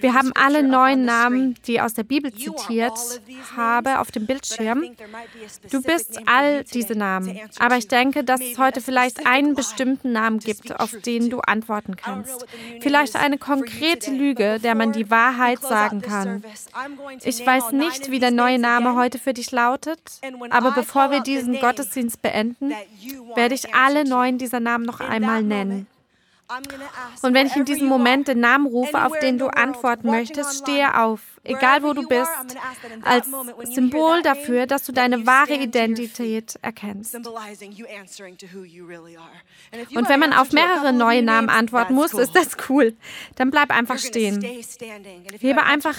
Wir haben alle neun Namen, die aus der Bibel zitiert habe, auf dem Bildschirm. Du bist all diese Namen. Aber ich denke, dass es heute vielleicht einen bestimmten Namen gibt, auf den du antworten kannst. Vielleicht eine konkrete Lüge, der man die Wahrheit sagen kann. Ich weiß nicht, wie der neue Name heute für dich lautet, aber bevor wir diesen Gottesdienst beenden, werde ich alle neun dieser Namen noch einmal nennen. Und wenn ich in diesem Moment den Namen rufe, auf den du antworten möchtest, stehe auf, egal wo du bist, als Symbol dafür, dass du deine wahre Identität erkennst. Und wenn man auf mehrere neue Namen antworten muss, ist das cool. Dann bleib einfach stehen. Hebe einfach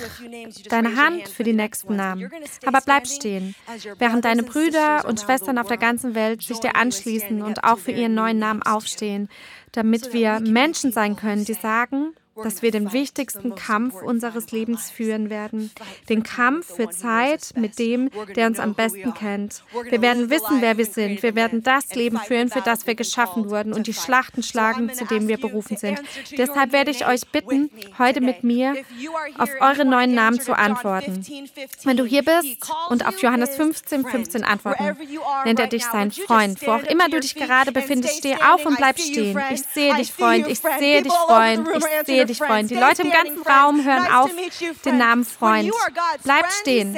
deine Hand für die nächsten Namen. Aber bleib stehen, während deine Brüder und Schwestern auf der ganzen Welt sich dir anschließen und auch für ihren neuen Namen aufstehen damit wir Menschen sein können, die sagen, dass wir den wichtigsten Kampf unseres Lebens führen werden. Den Kampf für Zeit mit dem, der uns am besten kennt. Wir werden wissen, wer wir sind. Wir werden das Leben führen, für das wir geschaffen wurden und die Schlachten schlagen, zu dem wir berufen sind. Deshalb werde ich euch bitten, heute mit mir auf eure neuen Namen zu antworten. Wenn du hier bist und auf Johannes 15, 15 antworten, nennt er dich sein Freund. Wo auch immer du dich gerade befindest, steh auf und bleib stehen. Ich sehe dich, Freund. Ich sehe dich, Freund. Ich sehe dich, Freund. Ich sehe dich, dich freuen. Die Leute im ganzen Raum hören auf den Namen Freund. Bleib stehen.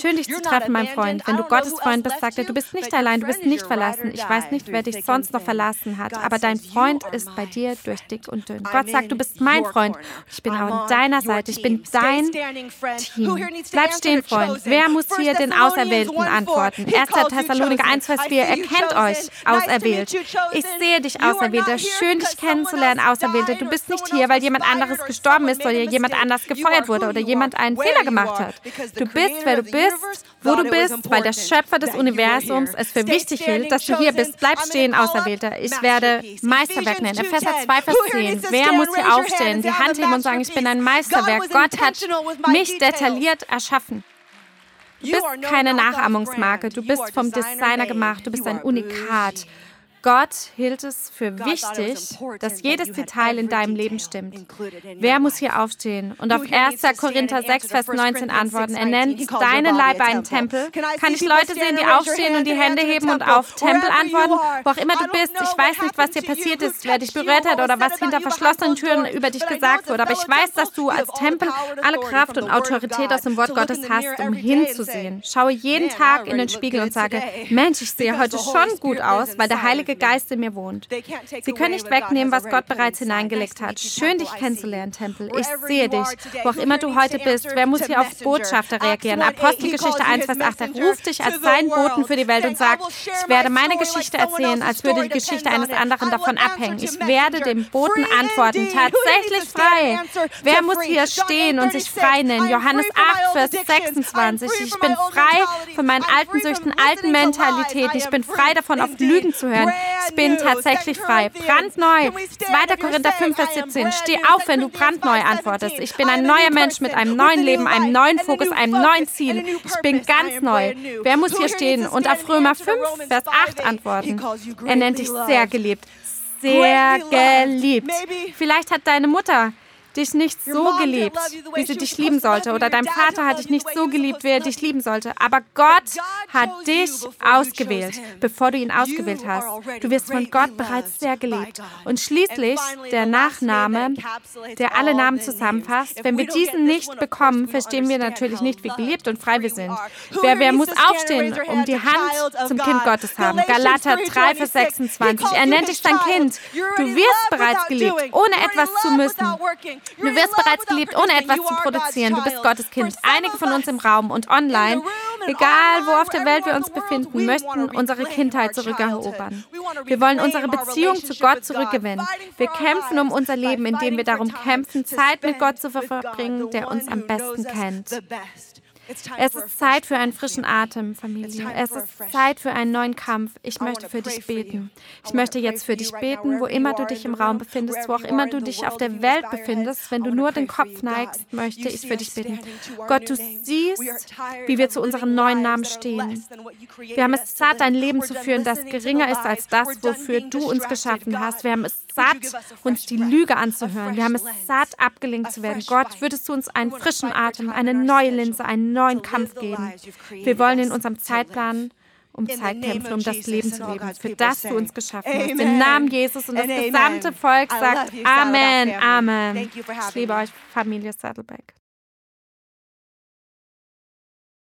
Schön, dich zu treffen, mein Freund. Wenn du Gottes Freund bist, sagt er, du bist nicht allein, du bist nicht verlassen. Ich weiß nicht, wer dich sonst noch verlassen hat, aber dein Freund ist bei dir durch dick und dünn. Gott sagt, du bist mein Freund. Ich bin auch an deiner Seite. Ich bin dein Team. Bleib stehen, Freund. Wer muss hier den Auserwählten antworten? 1. Thessaloniker 1, Vers 4. Er kennt euch, Auserwählt. Ich sehe dich, Auserwählter. Schön, dich kennenzulernen, Auserwählter. Du bist nicht hier, weil jemand anderes gestorben ist oder jemand anders gefeuert wurde oder jemand einen Fehler gemacht hat. Du bist, wer du bist, wo du bist, weil der Schöpfer des Universums es für wichtig hält, dass du hier bist. Bleib stehen, Auserwählter. Ich werde Meisterwerk nennen. Epheser 2, Vers 10. Wer muss hier aufstehen, die Hand heben und sagen, ich bin ein Meisterwerk. Gott hat mich detailliert erschaffen. Du bist keine Nachahmungsmarke, du bist vom Designer gemacht, du bist ein Unikat. Gott hielt es für wichtig, dass jedes Detail in deinem Leben stimmt. Wer muss hier aufstehen und auf 1. Korinther 6, Vers 19 antworten? Er nennt deinen Leib einen Tempel. Kann ich Leute sehen, die aufstehen und die Hände heben und auf Tempel antworten? Wo auch immer du bist, ich weiß nicht, was dir passiert ist, wer dich berührt hat oder was hinter verschlossenen Türen über dich gesagt wurde, aber ich weiß, dass du als Tempel alle Kraft und Autorität aus dem Wort Gottes hast, um hinzusehen. Schaue jeden Tag in den Spiegel und sage, Mensch, ich sehe heute schon gut aus, weil der Heilige Heilige Geist in mir wohnt. Sie können nicht wegnehmen, was Gott bereits hineingelegt hat. Schön, dich kennenzulernen, Tempel. Ich sehe dich. Wo auch immer du heute bist, wer muss hier auf Botschafter reagieren? Apostelgeschichte 1, Vers 8. Er ruft dich als seinen Boten für die Welt und sagt, ich werde meine Geschichte erzählen, als würde die Geschichte eines anderen davon abhängen. Ich werde dem Boten antworten. Tatsächlich frei. Wer muss hier stehen und sich frei nennen? Johannes 8, Vers 26. Ich bin frei von meinen alten Süchten, alten Mentalitäten. Ich bin frei davon, auf Lügen zu hören. Ich bin tatsächlich frei. Brandneu. 2. Korinther 5, Vers 17. Steh auf, wenn du brandneu antwortest. Ich bin ein neuer Mensch mit einem neuen Leben, einem neuen Fokus, einem neuen Ziel. Ich bin ganz neu. Wer muss hier stehen und auf Römer 5, Vers 8 antworten? Er nennt dich sehr geliebt. Sehr geliebt. Vielleicht hat deine Mutter dich nicht so geliebt, wie sie dich lieben sollte. Oder dein Vater hat dich nicht so geliebt, wie er dich lieben sollte. Aber Gott hat dich ausgewählt, bevor du ihn ausgewählt hast. Du wirst von Gott bereits sehr geliebt. Und schließlich der Nachname, der alle Namen zusammenfasst. Wenn wir diesen nicht bekommen, verstehen wir natürlich nicht, wie geliebt und frei wir sind. Wer, wer muss aufstehen, um die Hand zum Kind Gottes haben? Galater 3, Vers 26. Er nennt dich sein Kind. Du wirst bereits geliebt, ohne etwas zu müssen. Du wirst bereits geliebt, ohne etwas zu produzieren. Du bist Gottes Kind. Einige von uns im Raum und online, egal wo auf der Welt wir uns befinden, möchten unsere Kindheit zurückerobern. Wir wollen unsere Beziehung zu Gott zurückgewinnen. Wir kämpfen um unser Leben, indem wir darum kämpfen, Zeit mit Gott zu verbringen, der uns am besten kennt. Es ist Zeit für einen frischen Atem, Familie. Es ist Zeit für einen neuen Kampf. Ich möchte für dich beten. Ich möchte jetzt für dich beten, wo immer du dich im Raum befindest, wo auch immer du dich auf der Welt befindest. Wenn du nur den Kopf neigst, möchte ich für dich beten. Gott, du siehst, wie wir zu unseren neuen Namen stehen. Wir haben es satt, ein Leben zu führen, das geringer ist als das, wofür du uns geschaffen hast. Wir haben es satt, uns die Lüge anzuhören. Wir haben es satt, abgelenkt zu werden. Gott, würdest du uns einen frischen Atem, eine neue Linse, einen neuen Kampf geben. Wir wollen in unserem Zeitplan um Zeit kämpfen, um das Leben zu leben, für das du uns geschaffen hast. Im Namen Jesus und das gesamte Volk sagt Amen, Amen. Ich liebe euch, Familie Saddleback.